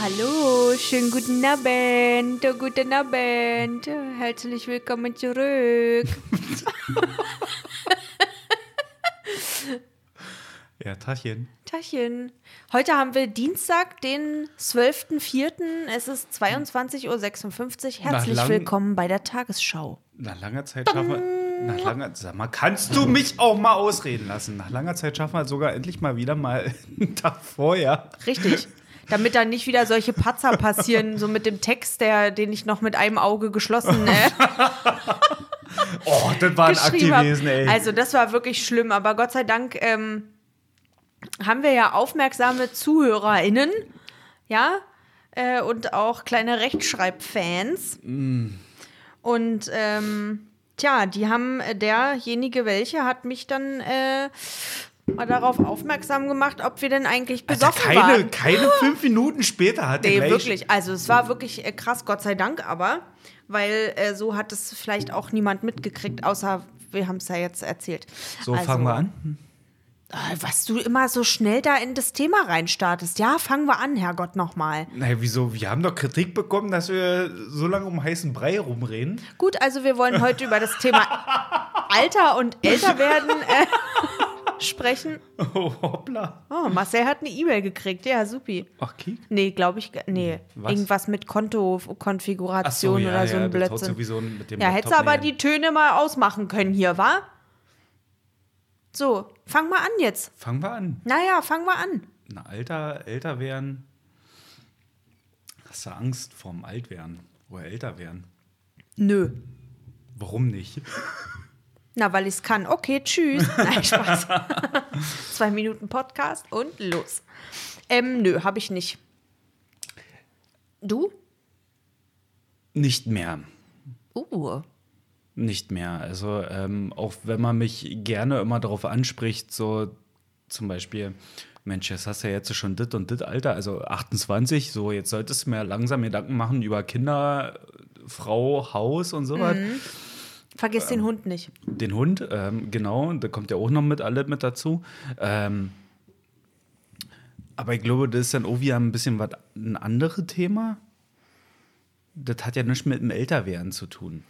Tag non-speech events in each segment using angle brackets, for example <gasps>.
Hallo, schönen guten Abend, oh, guten Abend. Herzlich willkommen zurück. <laughs> Ja, Tachchen. Tachchen. Heute haben wir Dienstag, den 12.04. Es ist 22.56 Uhr. Herzlich lang- willkommen bei der Tagesschau. Nach langer Zeit schaffen wir. Nach langer, sag mal, kannst du mich auch mal ausreden lassen? Nach langer Zeit schaffen wir sogar endlich mal wieder mal <laughs> einen Tag vorher. Richtig. Damit dann nicht wieder solche Patzer passieren, so mit dem Text, der, den ich noch mit einem Auge geschlossen äh, <laughs> Oh, das war ein Akt gewesen, ey. Also das war wirklich schlimm, aber Gott sei Dank ähm, haben wir ja aufmerksame ZuhörerInnen, ja, äh, und auch kleine Rechtschreibfans. Mm. Und ähm, tja, die haben, äh, derjenige welche hat mich dann äh, mal darauf aufmerksam gemacht, ob wir denn eigentlich besoffen keine, waren. keine <gasps> fünf Minuten später hat er Nee, wirklich. Also es war wirklich äh, krass, Gott sei Dank aber, weil äh, so hat es vielleicht auch niemand mitgekriegt, außer wir haben es ja jetzt erzählt. So, Also, fangen wir an. äh, Was du immer so schnell da in das Thema reinstartest. Ja, fangen wir an, Herrgott, nochmal. Naja, wieso? Wir haben doch Kritik bekommen, dass wir so lange um heißen Brei rumreden. Gut, also wir wollen heute über das Thema <laughs> Alter und Älterwerden äh, sprechen. Oh, <laughs> hoppla. Oh, Marcel hat eine E-Mail gekriegt. Ja, supi. Ach, Kiek. Nee, glaube ich, nee. Was? Irgendwas mit Kontokonfiguration ja, oder so ja, ein das haut Blödsinn. dem Ja, hättest du aber die Töne mal ausmachen können hier, wa? So, fang mal an jetzt. Fangen wir an. Naja, fang mal an. Na, Alter, älter werden. Hast du Angst vorm Altwerden oder älter werden? Nö. Warum nicht? <laughs> Na, weil ich es kann. Okay, tschüss. <laughs> Nein, Spaß. <laughs> Zwei Minuten Podcast und los. Ähm, nö, habe ich nicht. Du? Nicht mehr. Uh. Nicht mehr. Also, ähm, auch wenn man mich gerne immer darauf anspricht, so zum Beispiel, Mensch, jetzt hast du ja jetzt schon dit und dit Alter, also 28, so jetzt solltest du mir langsam Gedanken machen über Kinder, Frau, Haus und so was. Vergiss den Hund nicht. Den Hund, ähm, genau, da kommt ja auch noch mit alle mit dazu. Ähm, aber ich glaube, das ist dann auch wieder ein bisschen was ein anderes Thema. Das hat ja nichts mit dem Älterwerden zu tun.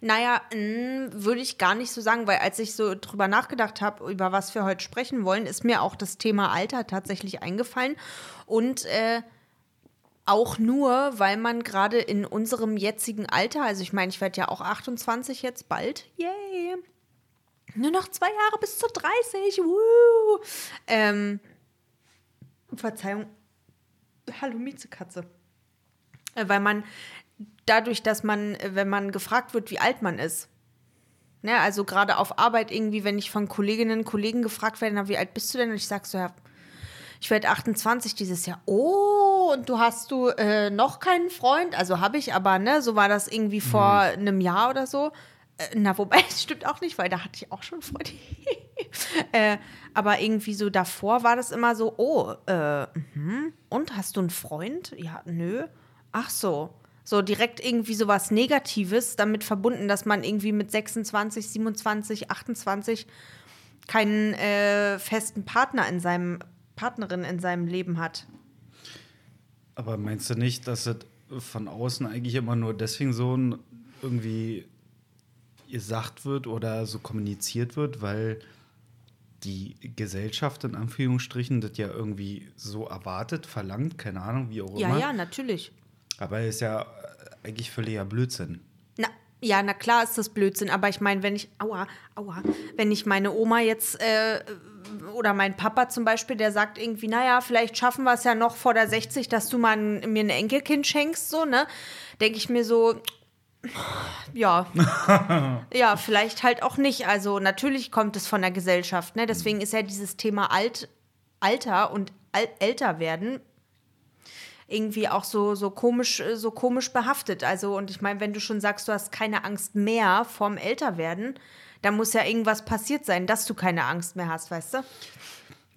Naja, mh, würde ich gar nicht so sagen, weil als ich so drüber nachgedacht habe, über was wir heute sprechen wollen, ist mir auch das Thema Alter tatsächlich eingefallen. Und äh, auch nur, weil man gerade in unserem jetzigen Alter, also ich meine, ich werde ja auch 28 jetzt bald, yay, nur noch zwei Jahre bis zu 30, woo. Ähm, Verzeihung, hallo Miezekatze. Äh, Weil man dadurch, dass man, äh, wenn man gefragt wird, wie alt man ist, ne, also gerade auf Arbeit irgendwie, wenn ich von Kolleginnen und Kollegen gefragt werde, na, wie alt bist du denn? Und ich sag so, ja, ich werde 28 dieses Jahr. Oh, und du hast du äh, noch keinen Freund? Also habe ich, aber ne, so war das irgendwie vor einem Jahr oder so. Äh, na, wobei, <laughs> das stimmt auch nicht, weil da hatte ich auch schon Freunde. <laughs> äh, aber irgendwie so davor war das immer so, oh, äh, mhm. und hast du einen Freund? Ja, nö. Ach so. So direkt irgendwie so was Negatives damit verbunden, dass man irgendwie mit 26, 27, 28 keinen äh, festen Partner in seinem, Partnerin in seinem Leben hat. Aber meinst du nicht, dass es von außen eigentlich immer nur deswegen so ein- irgendwie gesagt wird oder so kommuniziert wird, weil die Gesellschaft in Anführungsstrichen das ja irgendwie so erwartet, verlangt, keine Ahnung, wie auch Ja, immer. ja, natürlich. Aber ist ja eigentlich völliger Blödsinn. Na, ja, na klar ist das Blödsinn, aber ich meine, wenn ich, aua, aua, wenn ich meine Oma jetzt äh, oder mein Papa zum Beispiel, der sagt irgendwie, naja, vielleicht schaffen wir es ja noch vor der 60, dass du mal ein, mir ein Enkelkind schenkst, so, ne? Denke ich mir so, ja, <laughs> ja, vielleicht halt auch nicht. Also natürlich kommt es von der Gesellschaft, ne? Deswegen ist ja dieses Thema Alt, Alter und Al älter werden irgendwie auch so, so komisch, äh, so komisch behaftet. Also, und ich meine, wenn du schon sagst, du hast keine Angst mehr vorm Älterwerden, dann muss ja irgendwas passiert sein, dass du keine Angst mehr hast, weißt du?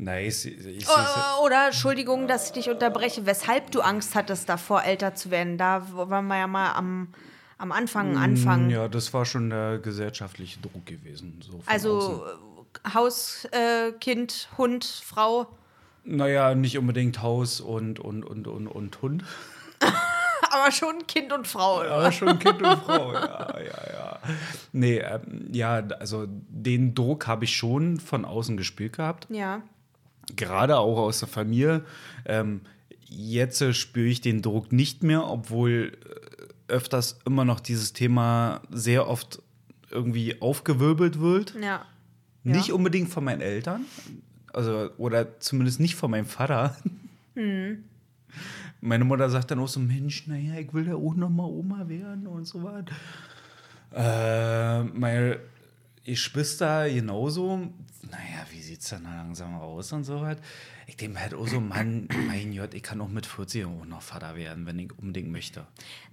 Nein, ich, ich, Äh, Oder, Entschuldigung, dass ich dich unterbreche, weshalb du Angst hattest, davor älter zu werden. Da wollen wir ja mal am, am Anfang anfangen. Ja, das war schon der gesellschaftliche Druck gewesen. So Also außen. äh, Haus, äh, Kind, Hund, Frau. Naja, nicht unbedingt Haus und, und, und, und, und Hund. <laughs> Aber schon Kind und Frau, oder? Aber schon Kind und Frau, ja, ja, ja. Nee, ähm, ja, also den Druck habe ich schon von außen gespielt gehabt. Ja. Gerade auch aus der Familie. Ähm, jetzt äh, spüre ich den Druck nicht mehr, obwohl äh, öfters immer noch dieses Thema sehr oft irgendwie aufgewirbelt wird. Ja. Nicht Ja. unbedingt von meinen Eltern, also oder zumindest nicht von meinem Vater. Hm. Meine Mutter sagt dann auch so: Mensch, naja, ich will ja auch noch mal Oma werden und so was. Äh, meine Geschwister genauso. Naja, wie sieht's dann langsam aus und so was. Ich denke mir halt auch so: Mann, mein Gott, ich kann auch mit 40 auch noch Vater werden, wenn ich unbedingt möchte.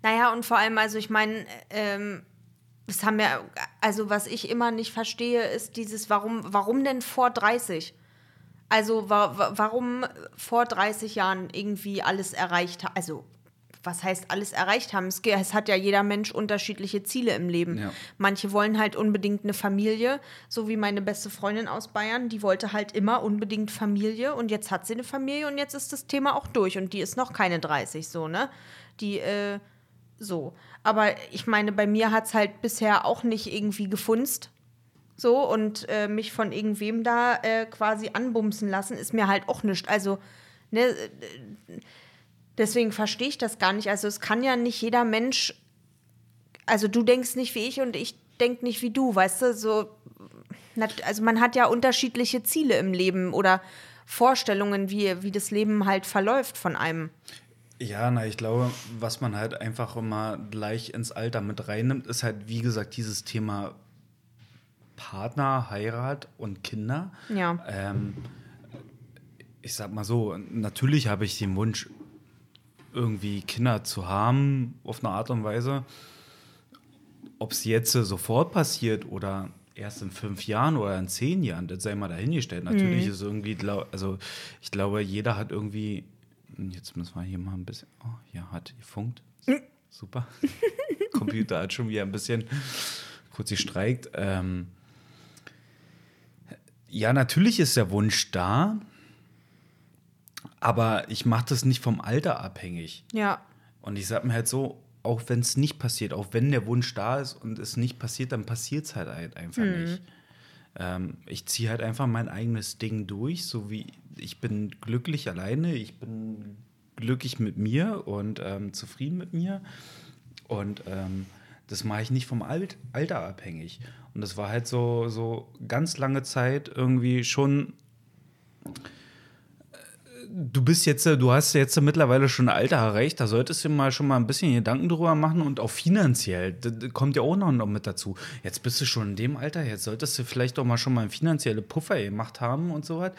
Naja, und vor allem, also ich meine, ähm, das haben ja, also was ich immer nicht verstehe, ist dieses, warum, warum denn vor 30? Also wa wa warum vor 30 Jahren irgendwie alles erreicht haben? Also was heißt alles erreicht haben? Es, es hat ja jeder Mensch unterschiedliche Ziele im Leben. Ja. Manche wollen halt unbedingt eine Familie, so wie meine beste Freundin aus Bayern, die wollte halt immer unbedingt Familie und jetzt hat sie eine Familie und jetzt ist das Thema auch durch und die ist noch keine 30, so, ne? Die, äh, so. Aber ich meine, bei mir hat es halt bisher auch nicht irgendwie gefunzt. So, und äh, mich von irgendwem da äh, quasi anbumsen lassen, ist mir halt auch nicht. Also, ne, äh, deswegen verstehe ich das gar nicht. Also, es kann ja nicht jeder Mensch. Also, du denkst nicht wie ich und ich denk nicht wie du, weißt du? So, also, man hat ja unterschiedliche Ziele im Leben oder Vorstellungen, wie, wie das Leben halt verläuft von einem. Ja, na, ich glaube, was man halt einfach immer gleich ins Alter mit reinnimmt, ist halt, wie gesagt, dieses Thema Partner, Heirat und Kinder. Ja. Ähm, ich sag mal so, natürlich habe ich den Wunsch, irgendwie Kinder zu haben, auf eine Art und Weise. Ob es jetzt sofort passiert oder erst in fünf Jahren oder in zehn Jahren, das sei mal dahingestellt. Natürlich ist irgendwie, also ich glaube, jeder hat irgendwie, jetzt müssen wir hier mal ein bisschen, oh, ja, hat gefunkt. Super. <laughs> Computer hat schon wieder ein bisschen kurz gestreikt. Ähm, ja, natürlich ist der Wunsch da, aber ich mache das nicht vom Alter abhängig. Ja. Und ich sag mir halt so, auch wenn es nicht passiert, auch wenn der Wunsch da ist und es nicht passiert, dann passiert es halt ein- einfach nicht. Ähm, ich ziehe halt einfach mein eigenes Ding durch, so wie ich bin glücklich alleine, ich bin glücklich mit mir und ähm, zufrieden mit mir. Und ähm, das mache ich nicht vom Alt Alter abhängig. Und das war halt so, so ganz lange Zeit irgendwie schon du bist jetzt, äh, du hast jetzt mittlerweile schon ein Alter erreicht, da solltest du mal schon mal ein bisschen Gedanken drüber machen und auch finanziell, das kommt ja auch noch noch mit dazu. Jetzt bist du schon in dem Alter, jetzt solltest du vielleicht auch mal schon mal einen finanziellen Puffer gemacht haben und so was.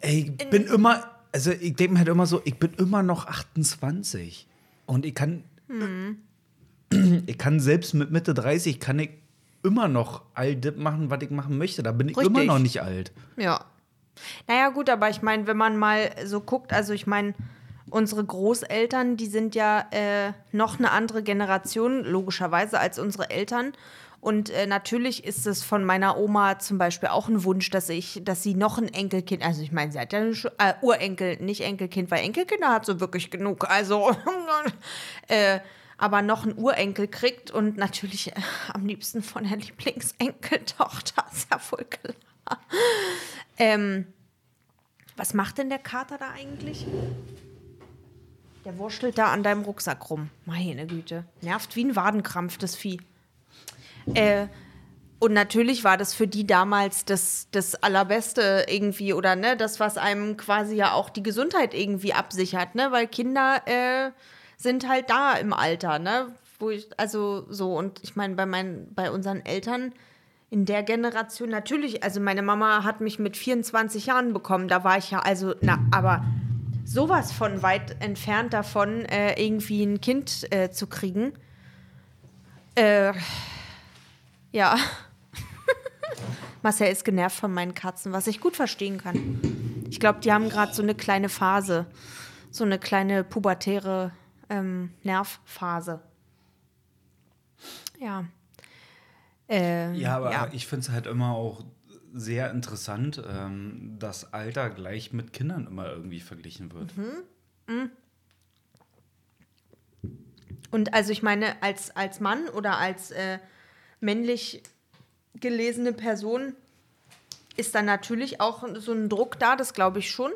Ey, ich bin immer, also ich denke mir halt immer so, ich bin immer noch 28 und ich kann, <clears throat> ich kann selbst mit Mitte 30 kann ich immer noch all das machen, was ich machen möchte. Da bin ich Richtig. immer noch nicht alt. Ja. Naja, gut, aber ich meine, wenn man mal so guckt, also ich meine, unsere Großeltern, die sind ja äh, noch eine andere Generation, logischerweise, als unsere Eltern. Und äh, natürlich ist es von meiner Oma zum Beispiel auch ein Wunsch, dass ich, dass sie noch ein Enkelkind, also ich meine, sie hat ja ein Sch- äh, Urenkel, nicht Enkelkind, weil Enkelkinder hat sie wirklich genug. Also, <laughs> äh, aber noch ein Urenkel kriegt und natürlich äh, am liebsten von der Lieblingsenkeltochter, <laughs> ist ja voll klar. Ähm, was macht denn der Kater da eigentlich? Der wurschtelt da an deinem Rucksack rum. Meine Güte. Nervt wie ein Wadenkrampf, das Vieh. Äh, und natürlich war das für die damals das, das Allerbeste irgendwie oder ne, das, was einem quasi ja auch die Gesundheit irgendwie absichert, ne? Weil Kinder äh, sind halt da im Alter, ne? Wo ich, also so, und ich meine, bei meinen, bei unseren Eltern in der Generation natürlich, also meine Mama hat mich mit 24 Jahren bekommen, da war ich ja also, na, aber sowas von weit entfernt davon, äh, irgendwie ein Kind äh, zu kriegen. Äh, ja. <laughs> Marcel ist genervt von meinen Katzen, was ich gut verstehen kann. Ich glaube, die haben gerade so eine kleine Phase. So eine kleine pubertäre ähm, Nervphase. Ja. Äh, Ja, aber ja. ich finde es halt immer auch sehr interessant, ähm, dass Alter gleich mit Kindern immer irgendwie verglichen wird. Und also ich meine, als, als Mann oder als äh, männlich gelesene Person ist dann natürlich auch so ein Druck da, das glaube ich schon.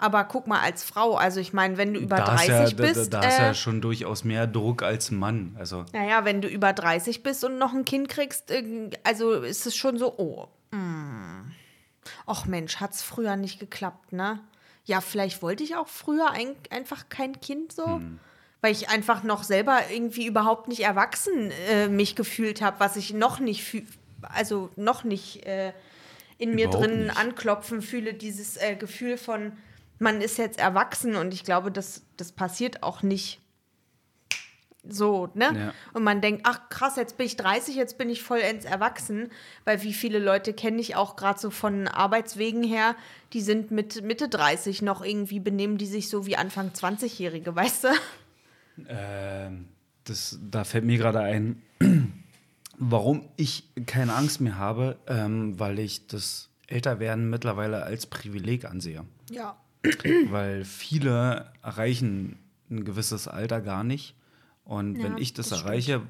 Aber guck mal, als Frau, also ich meine, wenn du über da 30 ist ja, bist. Da, da ist äh, ja schon durchaus mehr Druck als Mann. Also, Naja, wenn du über 30 bist und noch ein Kind kriegst, äh, also ist es schon so, oh, mm. Och Mensch, hat's früher nicht geklappt, ne? Ja, vielleicht wollte ich auch früher ein, einfach kein Kind so, weil ich einfach noch selber irgendwie überhaupt nicht erwachsen äh, mich gefühlt habe, was ich noch nicht also noch nicht äh, in mir Überhaupt drin nicht. anklopfen fühle, dieses äh, Gefühl von, man ist jetzt erwachsen und ich glaube, das, das passiert auch nicht so, ne? Ja. Und man denkt, ach krass, jetzt bin ich 30, jetzt bin ich vollends erwachsen, weil wie viele Leute kenne ich auch gerade so von Arbeitswegen her, die sind mit Mitte 30 noch irgendwie benehmen die sich so wie Anfang 20-Jährige, <laughs> weißt du? Ähm, das, da fällt mir gerade ein, <clears throat> warum ich keine Angst mehr habe, ähm, weil ich das Älterwerden mittlerweile als Privileg ansehe. Ja. <clears throat> weil viele erreichen ein gewisses Alter gar nicht. Und Ja, wenn ich das, das erreiche,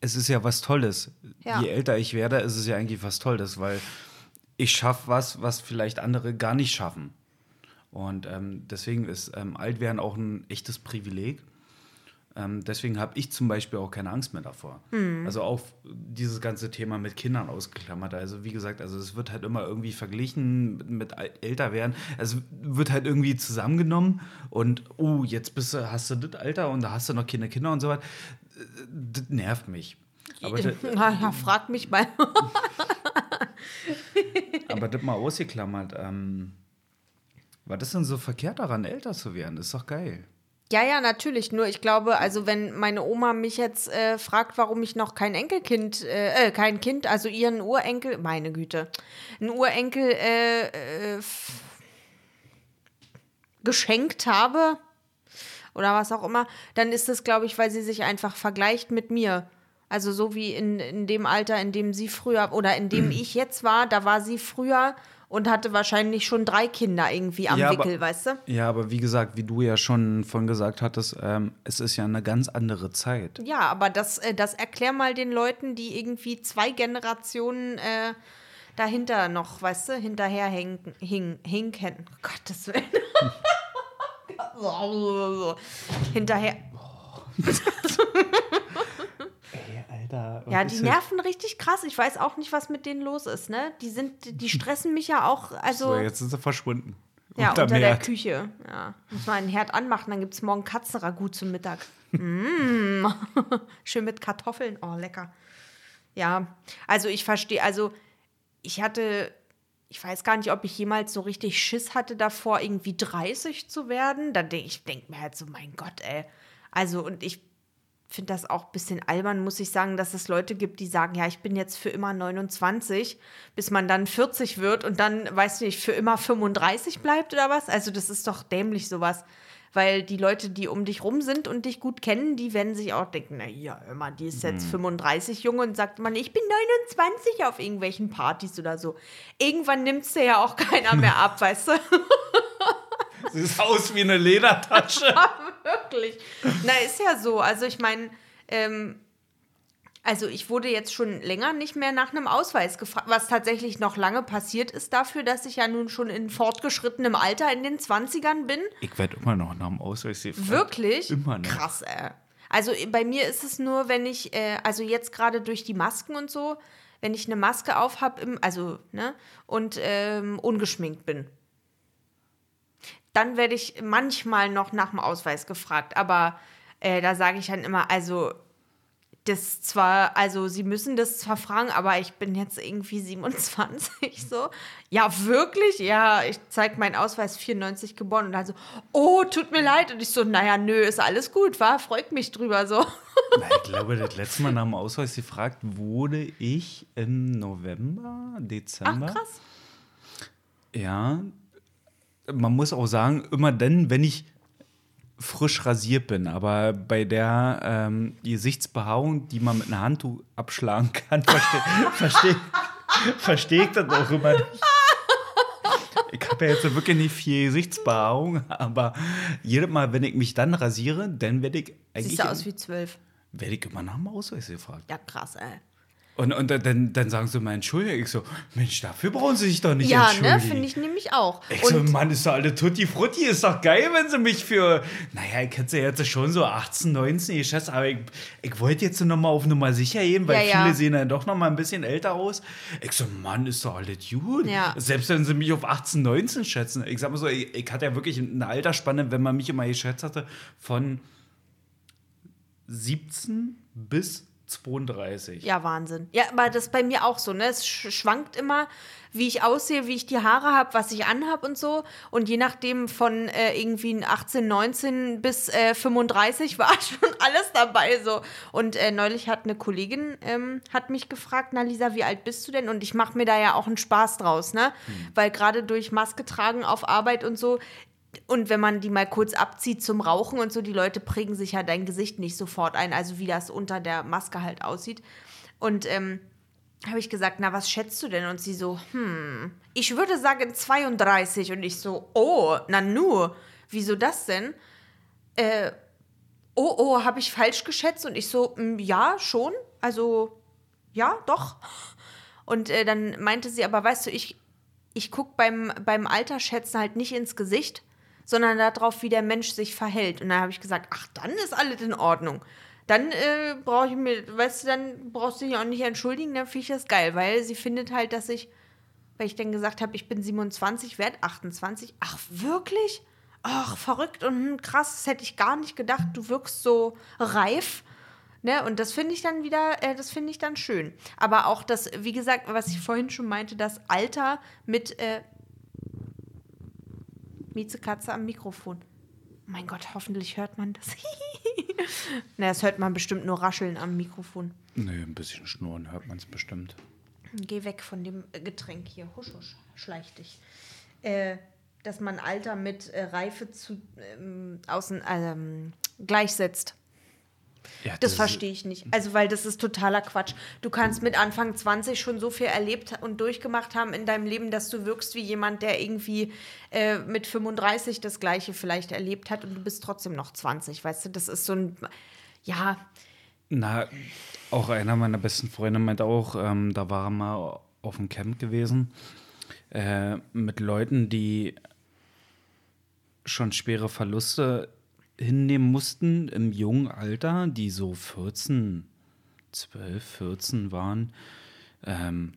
es ist ja was Tolles. Ja. Je älter ich werde, ist es ja eigentlich was Tolles, weil ich schaffe was, was vielleicht andere gar nicht schaffen. Und ähm, deswegen ist ähm, Altwerden auch ein echtes Privileg. Ähm, deswegen habe ich zum Beispiel auch keine Angst mehr davor. Also auch dieses ganze Thema mit Kindern ausgeklammert. Also wie gesagt, also es wird halt immer irgendwie verglichen mit, mit älter werden. Es wird halt irgendwie zusammengenommen und oh, jetzt bist du, hast du das Alter und da hast du noch keine Kinder und so weiter. Das nervt mich. Aber das, <laughs> ja, frag mich mal. <laughs> aber das mal ausgeklammert. Ähm, was ist denn so verkehrt daran, älter zu werden? Ist doch geil. Ja, ja, natürlich. Nur ich glaube, also wenn meine Oma mich jetzt äh, fragt, warum ich noch kein Enkelkind, äh, äh, kein Kind, also ihren Urenkel, meine Güte, einen Urenkel äh, äh, geschenkt habe oder was auch immer, dann ist es, glaube ich, weil sie sich einfach vergleicht mit mir. Also so wie in, in dem Alter, in dem sie früher oder in dem <clears throat> ich jetzt war, da war sie früher und hatte wahrscheinlich schon drei Kinder irgendwie am Ja, aber- Wickel, weißt du? Ja, aber wie gesagt, wie du ja schon von gesagt hattest, ähm, es ist ja eine ganz andere Zeit. Ja, aber das, äh, das erklär mal den Leuten, die irgendwie zwei Generationen äh, dahinter noch, weißt du, hinterher hinken, hing, hinken. Um Gottes Willen. hinterher. <laughs> Alter. Ja, die nerven richtig krass. Ich weiß auch nicht, was mit denen los ist, ne? Die sind, die <laughs> stressen mich ja auch, also. So, jetzt sind sie verschwunden. Ja, Unterm unter der Herd. Küche. Ja. Muss man einen Herd anmachen, dann gibt es morgen Katzenragout zum Mittag. <laughs> mm. <laughs> Schön mit Kartoffeln. Oh, lecker. Ja, also ich verstehe, also ich hatte, ich weiß gar nicht, ob ich jemals so richtig Schiss hatte davor, irgendwie 30 zu werden. Da denk ich denke mir halt so, mein Gott, ey. Also, und ich finde das auch ein bisschen albern, muss ich sagen, dass es Leute gibt, die sagen, ja, ich bin jetzt für immer 29, bis man dann 40 wird und dann, weiß nicht, für immer 35 bleibt oder was. Also das ist doch dämlich sowas. Weil die Leute, die um dich rum sind und dich gut kennen, die werden sich auch denken, na ja, immer, die ist jetzt 35 jung und sagt man, ich bin 29 auf irgendwelchen Partys oder so. Irgendwann nimmt's dir ja auch keiner mehr <laughs> ab, weißt du? Sieht aus wie eine Ledertasche. <laughs> Wirklich. Na, ist ja so. Also ich meine, ähm, also ich wurde jetzt schon länger nicht mehr nach einem Ausweis gefragt, was tatsächlich noch lange passiert ist dafür, dass ich ja nun schon in fortgeschrittenem Alter in den 20ern bin. Ich werde immer noch nach dem Ausweis gefragt. Wirklich? Immer noch. Krass, ey. Also bei mir ist es nur, wenn ich, äh, also jetzt gerade durch die Masken und so, wenn ich eine Maske auf habe, also, ne, und ähm, ungeschminkt bin. Dann werde ich manchmal noch nach dem Ausweis gefragt, aber äh, da sage ich dann immer, also das zwar, also sie müssen das zwar fragen, aber ich bin jetzt irgendwie <laughs> 27 so. Ja, wirklich? Ja, ich zeige meinen Ausweis 94 geboren und dann so, oh, tut mir leid. Und ich so, naja, nö, ist alles gut, war, freut mich drüber so. <laughs> Na, Ich glaube, das letzte Mal nach dem Ausweis gefragt wurde ich im November, Ach, Dezember. krass. Ja. Man muss auch sagen, immer dann, wenn ich frisch rasiert bin, aber bei der ähm, Gesichtsbehaarung, die man mit einer Handtuch abschlagen kann, <laughs> verstehe versteh, verstehe ich das auch immer nicht. Ich habe ja jetzt wirklich nicht viel Gesichtsbehaarung, aber jedes Mal, wenn ich mich dann rasiere, dann werde ich eigentlich. Siehst du aus wie zwölf. Werde ich immer nach dem Ausweis gefragt. Ja, krass, ey. Und, und dann, dann sagen sie mal Entschuldigung. Ich so, Mensch, dafür brauchen sie sich doch nicht Ja, entschuldigen. ne, finde ich nämlich auch. Ich so, Und Mann, ist doch alle Tutti Frutti, ist doch geil, wenn sie mich für, naja, ich hätte sie jetzt schon so 18, 19 geschätzt, aber ich, ich wollte jetzt noch mal auf Nummer sicher gehen, weil Ja, ja. viele sehen dann doch noch mal ein bisschen älter aus. Ich so, Mann, ist doch alles gut. Ja. Selbst wenn sie mich auf 18, 19 schätzen. Ich sag mal so, ich, ich hatte ja wirklich eine Altersspanne, wenn man mich immer geschätzt hatte, von 17 bis 32. ja, Wahnsinn. Ja, aber das ist bei mir auch so, ne? Es sch schwankt immer, wie ich aussehe, wie ich die Haare habe, was ich anhab und so. Und je nachdem von äh, irgendwie 18, 19 bis äh, 35 <laughs> war schon alles dabei so. Und äh, neulich hat eine Kollegin ähm, hat mich gefragt, na Lisa, wie alt bist du denn? Und ich mache mir da ja auch einen Spaß draus, ne? Weil gerade durch Maske tragen auf Arbeit und so und wenn man die mal kurz abzieht zum Rauchen und so, die Leute prägen sich ja dein Gesicht nicht sofort ein, also wie das unter der Maske halt aussieht. Und ähm, habe ich gesagt, na, was schätzt du denn? Und sie so, hm, ich würde sagen 32. Und ich so, oh, na nu, wieso das denn? Äh, oh, oh, habe ich falsch geschätzt? Und ich so, "Mm, ja, schon. Also, ja, doch. Und äh, dann meinte sie, aber weißt du, ich, ich gucke beim, beim Altersschätzen halt nicht ins Gesicht, sondern darauf, wie der Mensch sich verhält. Und dann habe ich gesagt, ach, dann ist alles in Ordnung. Dann äh, brauche ich mir, weißt du, dann brauchst du dich auch nicht entschuldigen, dann finde ich das geil, weil sie findet halt, dass ich, weil ich dann gesagt habe, ich bin 27, werde 28. Ach, wirklich? Ach, verrückt und hm, krass, das hätte ich gar nicht gedacht. Du wirkst so reif. Ne, und das finde ich dann wieder, äh, das finde ich dann schön. Aber auch das, wie gesagt, was ich vorhin schon meinte, das Alter mit äh, Miezekatze am Mikrofon. Mein Gott, hoffentlich hört man das. <laughs> Na, das hört man bestimmt nur rascheln am Mikrofon. Nee, ein bisschen schnurren hört man es bestimmt. Geh weg von dem äh, Getränk hier. Husch, husch, schleich dich. Äh, dass man Alter mit äh, Reife zu ähm, außen ähm, gleichsetzt. Ja, Das ist- verstehe ich nicht. Also, weil das ist totaler Quatsch. Du kannst mit Anfang 20 schon so viel erlebt und durchgemacht haben in deinem Leben, dass du wirkst wie jemand, der irgendwie äh, mit 35 das Gleiche vielleicht erlebt hat und du bist trotzdem noch 20. Weißt du, das ist so ein. Ja, Na, auch einer meiner besten Freunde meint auch, ähm, da war er mal auf dem Camp gewesen, äh, mit Leuten, die schon schwere Verluste hinnehmen mussten im jungen Alter, die so 14, 12, 14 waren. Ähm,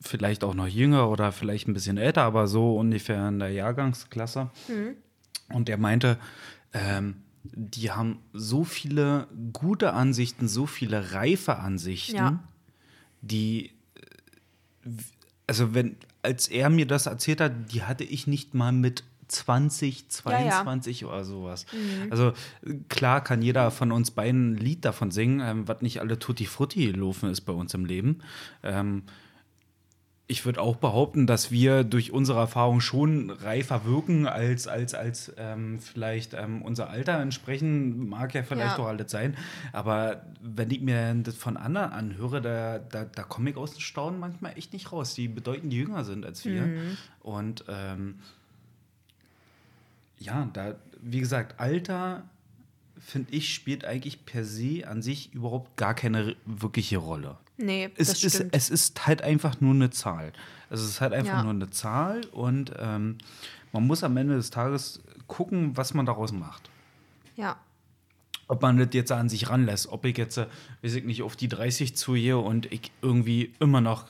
vielleicht auch noch jünger oder vielleicht ein bisschen älter, aber so ungefähr in der Jahrgangsklasse. Und er meinte, ähm, die haben so viele gute Ansichten, so viele reife Ansichten, Ja. die, äh, also wenn, als er mir das erzählt hat, die hatte ich nicht mal mit 20, Ja, ja. 22 oder sowas. Also äh, klar kann jeder von uns beiden ein Lied davon singen, ähm, was nicht alle Tutti Frutti laufen ist bei uns im Leben. Ähm, ich würde auch behaupten, dass wir durch unsere Erfahrung schon reifer wirken, als, als, als ähm, vielleicht ähm, unser Alter entsprechen, mag ja vielleicht Ja. doch alles sein. Aber wenn ich mir das von anderen anhöre, da, da, da komme ich aus dem Staunen manchmal echt nicht raus, die bedeutend jünger sind als wir. Und ähm, ja, da, wie gesagt, Alter, finde ich, spielt eigentlich per se an sich überhaupt gar keine wirkliche Rolle nee, das es ist, stimmt. es ist halt einfach nur eine Zahl. Also es ist halt einfach Ja. nur eine Zahl und ähm, man muss am Ende des Tages gucken, was man daraus macht. ja. Ob man das jetzt an sich ranlässt, ob ich jetzt, äh, weiß ich nicht, auf die 30 zugehe und ich irgendwie immer noch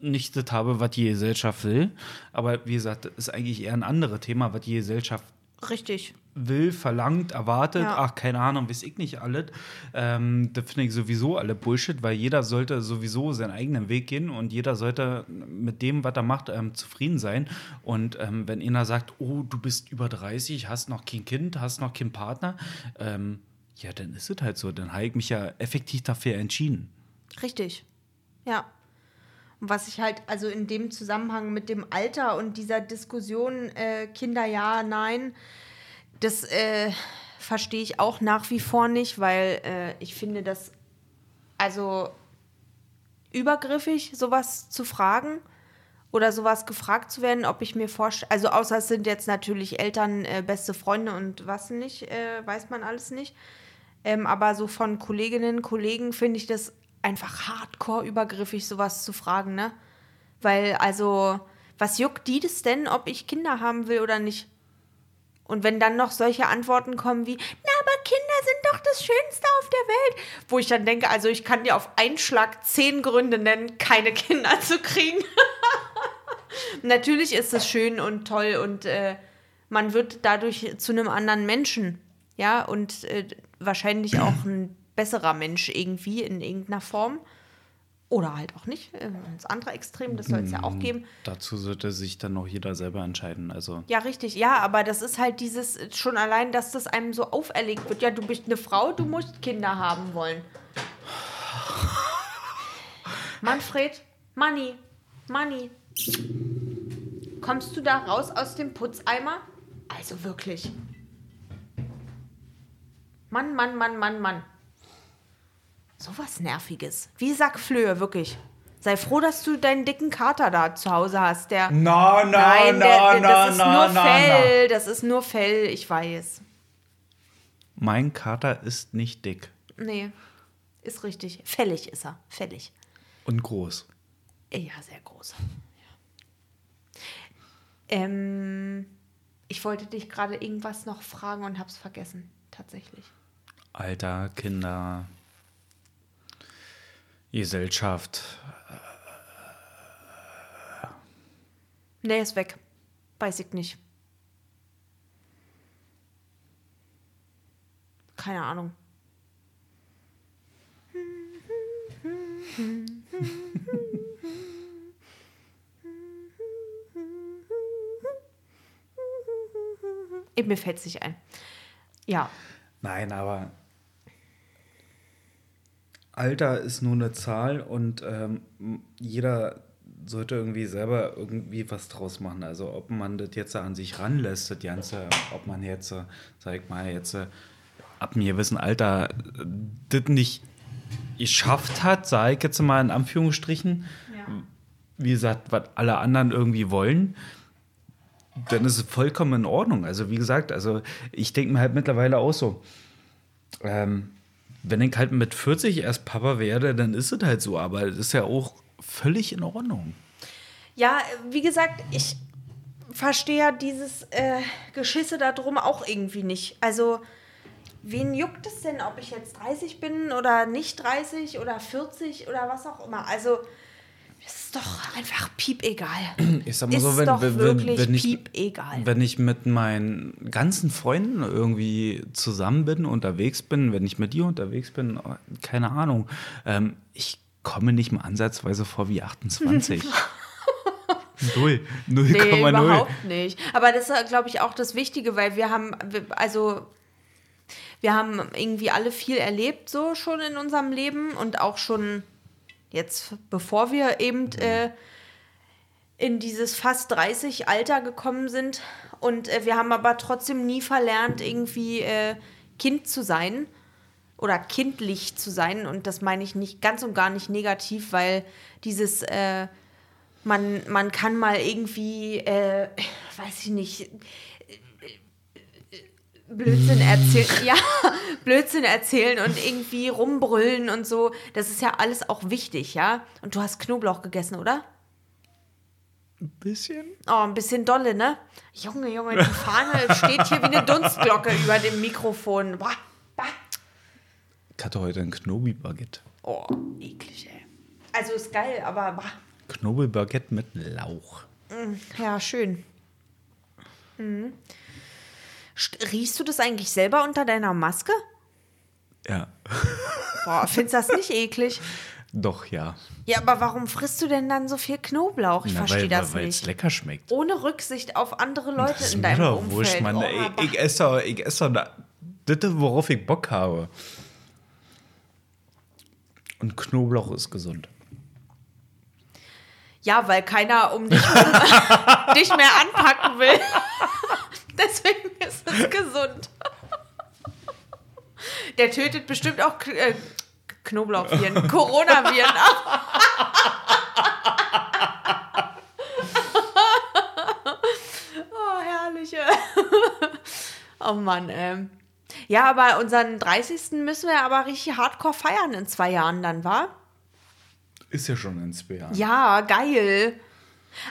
nicht das habe, was die Gesellschaft will. Aber wie gesagt, das ist eigentlich eher ein anderes Thema, was die Gesellschaft Richtig. will, verlangt, erwartet, Ja. ach, keine Ahnung, weiß ich nicht alles. Ähm, das finde ich sowieso alle Bullshit, weil jeder sollte sowieso seinen eigenen Weg gehen und jeder sollte mit dem, was er macht, ähm, zufrieden sein. Und ähm, wenn einer sagt, oh, du bist über 30, hast noch kein Kind, hast noch keinen Partner, ähm, ja, dann ist es halt so. Dann habe ich mich ja effektiv dafür entschieden. Richtig. Ja. Und was ich halt, also in dem Zusammenhang mit dem Alter und dieser Diskussion, äh, Kinder ja, nein, das äh, verstehe ich auch nach wie vor nicht, weil äh, ich finde, dass, also übergriffig, sowas zu fragen oder sowas gefragt zu werden, ob ich mir vorstelle, also außer es sind jetzt natürlich Eltern, äh, beste Freunde und was nicht, äh, weiß man alles nicht. Ähm, aber so von Kolleginnen, Kollegen finde ich das einfach hardcore übergriffig, sowas zu fragen, ne? Weil, also, was juckt die das denn, ob ich Kinder haben will oder nicht? Und wenn dann noch solche Antworten kommen wie, na, aber Kinder sind doch das Schönste auf der Welt. Wo ich dann denke, also ich kann dir auf einen Schlag zehn Gründe nennen, keine Kinder zu kriegen. <laughs> Natürlich ist es schön und toll und äh, man wird dadurch zu einem anderen Menschen. Ja, und äh, wahrscheinlich auch ein besserer Mensch irgendwie in irgendeiner Form. Oder halt auch nicht. Äh, Das andere Extrem, das soll es ja auch geben. Dazu sollte sich dann noch jeder selber entscheiden. Also Ja, richtig. Ja, aber das ist halt dieses, schon allein, dass das einem so auferlegt wird. Ja, du bist eine Frau, du musst Kinder haben wollen. <laughs> Manfred, Manni, Manni. Kommst du da raus aus dem Putzeimer? Also wirklich. Mann, Mann, Mann, Mann, Mann. Sowas Nerviges. Wie Sack Flöhe, wirklich. Sei froh, dass du deinen dicken Kater da zu Hause hast. Der, Na, na, Nein, der, der, na, das ist nur Fell. Das ist nur Fell, ich weiß. mein Kater ist nicht dick Nee, ist richtig. Fällig ist er. Fällig. und groß. Ja, sehr groß. Ja. Ähm, ich wollte dich gerade irgendwas noch fragen und hab's vergessen. Tatsächlich. Alter, Kinder, Gesellschaft. Nee, ist weg. Weiß ich nicht. Keine Ahnung. <laughs> Mir fällt es nicht ein. Ja, Nein, aber Alter ist nur eine Zahl und ähm, jeder sollte irgendwie selber irgendwie was draus machen. Also ob man das jetzt an sich ranlässt, das Ganze, ob man jetzt, äh, sag ich mal, jetzt äh, ab einem gewissen Alter äh, das nicht geschafft hat, sage ich jetzt mal in Anführungsstrichen, wie gesagt, was alle anderen irgendwie wollen, dann ist es vollkommen in Ordnung. Also wie gesagt, also ich denke mir halt mittlerweile auch so, ähm, wenn ich halt mit 40 erst Papa werde, dann ist es halt so, aber es ist ja auch völlig in Ordnung. Ja, wie gesagt, ich verstehe ja dieses äh, Geschisse da drum auch irgendwie nicht. Also, wen juckt es denn, ob ich jetzt 30 bin oder nicht 30 oder 40 oder was auch immer? Also, das ist doch einfach piep egal. <clears throat> Ich sag mal Ist so, wenn, doch wenn, wirklich wenn, ich, piep egal. wenn ich mit meinen ganzen Freunden irgendwie zusammen bin, unterwegs bin, wenn ich mit dir unterwegs bin, keine Ahnung, ähm, ich komme nicht mal ansatzweise vor wie 28. <laughs> Null. Nee, 0,0. überhaupt nicht. Aber das ist, glaube ich, auch das Wichtige, weil wir haben, also wir haben irgendwie alle viel erlebt, so schon in unserem Leben und auch schon jetzt, bevor wir eben äh, in dieses fast 30 Alter gekommen sind. Und äh, wir haben aber trotzdem nie verlernt, irgendwie äh, Kind zu sein oder kindlich zu sein. Und das meine ich nicht ganz und gar nicht negativ, weil dieses, äh, man, man kann mal irgendwie, äh, weiß ich nicht, Blödsinn erzählen, <laughs> ja, Blödsinn erzählen und irgendwie rumbrüllen und so. Das ist ja alles auch wichtig, ja. Und du hast Knoblauch gegessen, oder? Ein bisschen. Oh, ein bisschen dolle, ne? Junge, Junge, die Fahne <laughs> steht hier wie eine Dunstglocke über dem Mikrofon. Boah, bah. Ich hatte heute ein Knobi-Baguette. Oh, eklig, ey. Also ist geil, aber bah. Knobelbaguette mit Lauch. ja, schön. Mhm. St- Riechst du das eigentlich selber unter deiner Maske? Ja. Boah, findest du das nicht eklig? Doch, ja. Ja, aber warum frisst du denn dann so viel Knoblauch? Ich verstehe weil, das weil es nicht. lecker schmeckt. Ohne Rücksicht auf andere Leute Das in deinem Umfeld. wurscht, Mann. Oh, aber- ich esse doch, ich esse das, worauf ich Bock habe. Und Knoblauch ist gesund. Ja, weil keiner um dich, <laughs> dich mehr anpacken will. Deswegen ist es gesund. Der tötet bestimmt auch K äh, Knoblauchviren, <laughs> Coronaviren. oh, herrliche. Oh Mann, ähm. Ja, aber unseren 30. müssen wir aber richtig hardcore feiern in zwei Jahren dann, wa? Ist ja schon in zwei Jahren. Ja, geil.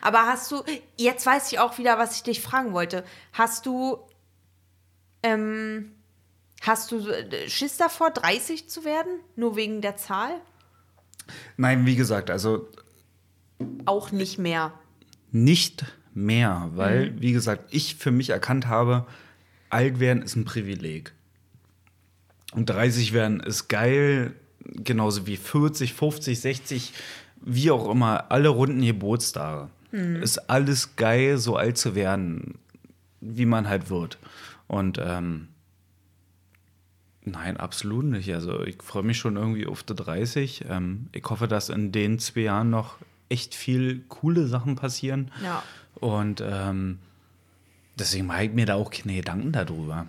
Aber hast du, jetzt weiß ich auch wieder, was ich dich fragen wollte. Hast du, ähm, hast du äh, Schiss davor, 30 zu werden? Nur wegen der Zahl? Nein, wie gesagt, also Auch nicht mehr. nicht mehr, weil, wie gesagt, ich für mich erkannt habe, alt werden ist ein Privileg. Und 30 werden ist geil, genauso wie 40, 50, 60, wie auch immer, alle runden Geburtstage. Ist alles geil, so alt zu werden, wie man halt wird. Und ähm, nein, absolut nicht. Also ich freue mich schon irgendwie auf die 30. Ähm, ich hoffe, dass in den zwei Jahren noch echt viel coole Sachen passieren. Ja. Und ähm, deswegen mache ich mir da auch keine Gedanken darüber.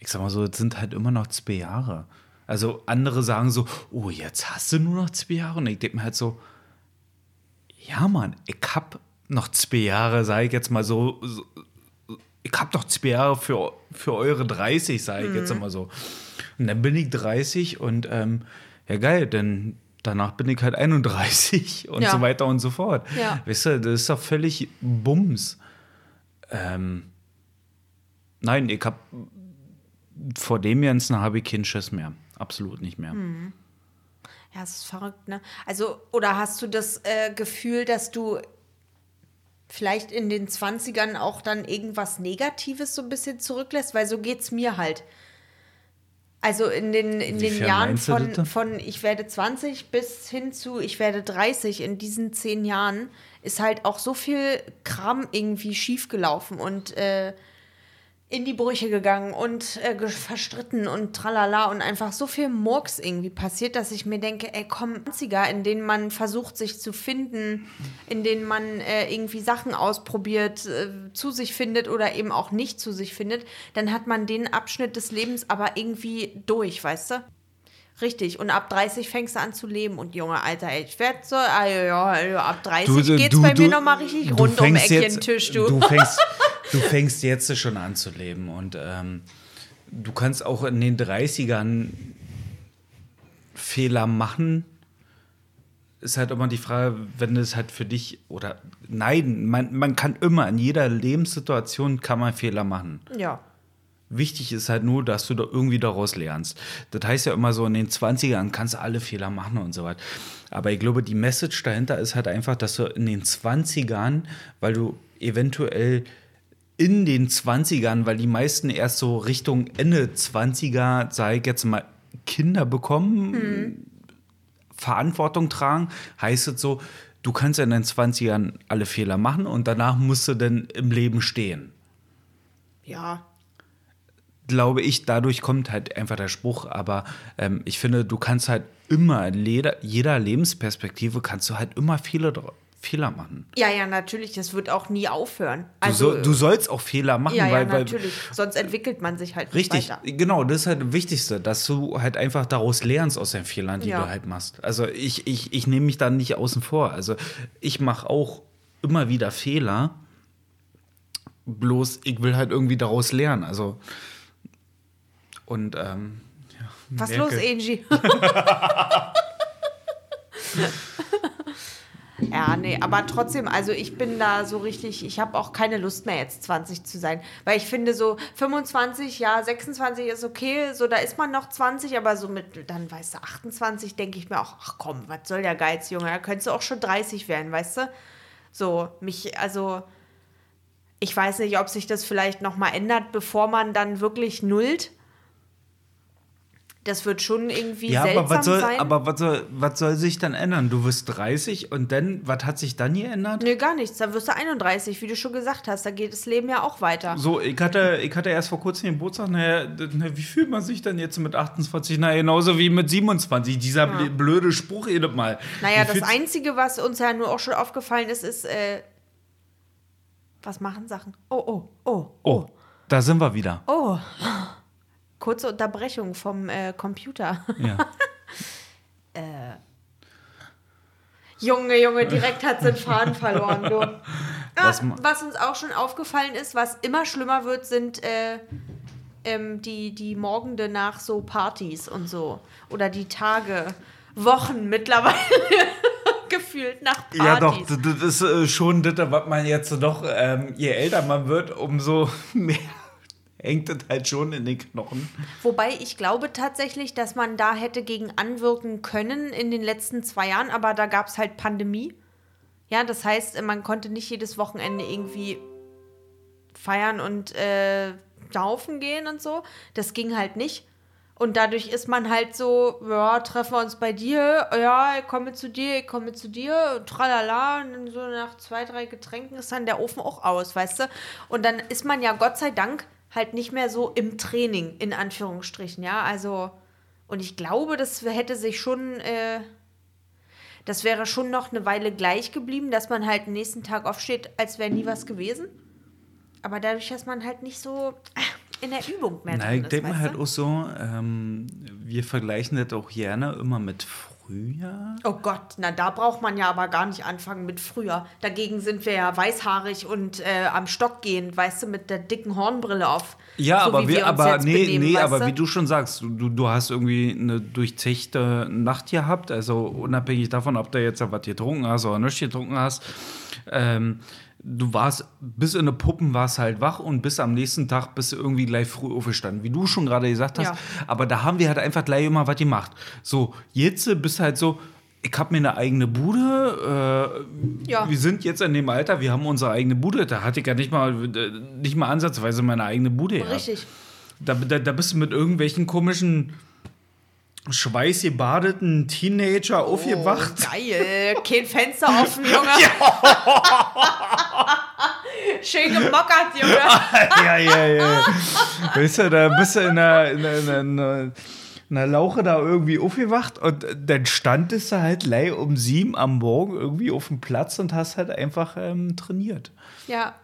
Ich sag mal so, es sind halt immer noch zwei Jahre. Also andere sagen so, oh, jetzt hast du nur noch zwei Jahre. Und ich denke mir halt so, ja, Mann, ich hab noch zwei Jahre, sage ich jetzt mal so, so ich hab noch zwei Jahre für, für eure 30, sage ich jetzt Mhm. mal so. Und dann bin ich 30 und ähm, ja geil, denn danach bin ich halt 31 <laughs> und Ja. so weiter und so fort. Ja. Weißt du, das ist doch völlig Bums. Ähm, nein, ich hab vor dem Ganzen habe ich keinen Schiss mehr. Absolut nicht mehr. Ja, das ist verrückt, ne? Also, oder hast du das äh, Gefühl, dass du vielleicht in den 20ern auch dann irgendwas Negatives so ein bisschen zurücklässt? Weil so geht's mir halt. Also in den, in den Jahren von, von ich werde 20 bis hin zu ich werde 30, in diesen zehn Jahren ist halt auch so viel Kram irgendwie schiefgelaufen und äh, in die Brüche gegangen und äh, verstritten und tralala und einfach so viel Murks irgendwie passiert, dass ich mir denke, ey, komm, 20er, in denen man versucht, sich zu finden, in denen man äh, irgendwie Sachen ausprobiert, äh, zu sich findet oder eben auch nicht zu sich findet, dann hat man den Abschnitt des Lebens aber irgendwie durch, weißt du? Richtig, und ab 30 fängst du an zu leben und Junge, Alter, ey, ich werde so, ah, ja, ab 30 geht's bei mir nochmal richtig rund um fängst Eckchen jetzt- Tisch, du. Du fängst, <laughs> du fängst jetzt schon an zu leben und ähm, du kannst auch in den 30ern Fehler machen. Ist halt immer die Frage, wenn es halt für dich oder nein, man, man kann immer in jeder Lebenssituation kann man Fehler machen. Ja. Wichtig ist halt nur, dass du da irgendwie daraus lernst. Das heißt ja immer so, in den 20ern kannst du alle Fehler machen und so weiter. Aber ich glaube, die Message dahinter ist halt einfach, dass du in den 20ern, weil du eventuell in den 20ern, weil die meisten erst so Richtung Ende 20er, sage ich jetzt mal, Kinder bekommen, Verantwortung tragen, heißt es so, du kannst in den 20ern alle Fehler machen und danach musst du dann im Leben stehen. Ja, glaube ich, dadurch kommt halt einfach der Spruch, aber ähm, ich finde, du kannst halt immer, in jeder, Lebensperspektive kannst du halt immer viele dr- Fehler machen. Ja, ja, natürlich. Das wird auch nie aufhören. Du, Also, so, du sollst auch Fehler machen, ja, ja, weil, weil natürlich. Sonst entwickelt man sich halt richtig, weiter. genau, das ist halt das Wichtigste, dass du halt einfach daraus lernst aus den Fehlern, die Ja. du halt machst. Also ich, ich, ich nehme mich da nicht außen vor. Also ich mache auch immer wieder Fehler, bloß ich will halt irgendwie daraus lernen. Also und ähm, ja, Was merke- los, Angie? <laughs> <laughs> ja, nee, aber trotzdem, also ich bin da so richtig, ich habe auch keine Lust mehr jetzt 20 zu sein, weil ich finde so 25, ja, 26 ist okay, so da ist man noch 20, aber so mit, dann weißt du, 28 denke ich mir auch, ach komm, was soll der Geiz, Junge, da könntest du auch schon 30 werden, weißt du? So, mich, also ich weiß nicht, ob sich das vielleicht noch mal ändert, bevor man dann wirklich nullt. Das wird schon irgendwie Ja, seltsam aber was soll, sein. aber was soll, was soll sich dann ändern? Du wirst 30 und dann, was hat sich dann geändert? Nö, gar nichts. Dann wirst du 31, wie du schon gesagt hast. Da geht das Leben ja auch weiter. So, ich hatte, ich hatte erst vor kurzem den Geburtstag, naja, na, wie fühlt man sich denn jetzt mit 28? Na, genauso wie mit 27. Dieser bl- blöde Spruch jedes Mal. Naja, Wie das Einzige, was uns ja nur auch schon aufgefallen ist, ist, äh, was machen Sachen? Oh, oh, oh, Oh, da sind wir wieder. oh. Kurze Unterbrechung vom äh, Computer. Ja. <laughs> Junge, Junge, direkt hat sie den Faden verloren, du. <laughs> Ah, Was uns auch schon aufgefallen ist, was immer schlimmer wird, sind äh, ähm, die, die Morgende nach so Partys und so. Oder die Tage, Wochen mittlerweile <laughs> gefühlt nach Partys. Ja, doch, das, das ist äh, schon das, was man jetzt doch, ähm, je älter man wird, umso mehr hängt das halt schon in den Knochen. Wobei ich glaube tatsächlich, dass man da hätte gegen anwirken können in den letzten zwei Jahren, aber da gab es halt Pandemie. Ja, das heißt, man konnte nicht jedes Wochenende irgendwie feiern und äh, saufen gehen und so. Das ging halt nicht. Und dadurch ist man halt so, ja, treffen wir uns bei dir, ja, ich komme zu dir, ich komme zu dir, tralala, und so nach zwei, drei Getränken ist dann der Ofen auch aus, weißt du? Und dann ist man ja Gott sei Dank halt nicht mehr so im Training, in Anführungsstrichen, ja, also, und ich glaube, das hätte sich schon, äh, das wäre schon noch eine Weile gleich geblieben, dass man halt den nächsten Tag aufsteht, als wäre nie was gewesen. Aber dadurch, dass man halt nicht so äh, in der Übung mehr Nein, ich denke mir halt auch so, ähm, wir vergleichen das auch gerne immer mit Frühjahr. Oh Gott, na da braucht man ja aber gar nicht anfangen mit früher. Dagegen sind wir ja weißhaarig und äh, am Stock gehend, weißt du, mit der dicken Hornbrille auf. Ja, so aber wir, wir aber nee, benehmen, nee, aber du? wie du schon sagst, du, du hast irgendwie eine durchzechte Nacht gehabt, also unabhängig davon, ob du jetzt was getrunken hast oder nicht getrunken hast. Ähm, du warst bis in eine Puppen warst halt wach und bis am nächsten Tag bist du irgendwie gleich früh aufgestanden, wie du schon gerade gesagt hast. Ja. Aber da haben wir halt einfach gleich immer was gemacht. So, jetzt bist halt so, ich habe mir eine eigene Bude. Äh, ja. Wir sind jetzt in dem Alter, wir haben unsere eigene Bude. Da hatte ich ja nicht mal, nicht mal ansatzweise meine eigene Bude. Richtig. Da, da, da bist du mit irgendwelchen komischen schweißgebadeten Teenager oh, aufgewacht. Geil, kein Fenster <laughs> offen, Junge. <laughs> Schön gemockert, Junge. <laughs> ja, ja, ja. Weißt du, da bist du in einer, in einer, in einer Lauche da irgendwie aufgewacht und dann standest du halt lei um sieben am Morgen irgendwie auf dem Platz und hast halt einfach ähm, trainiert. Ja.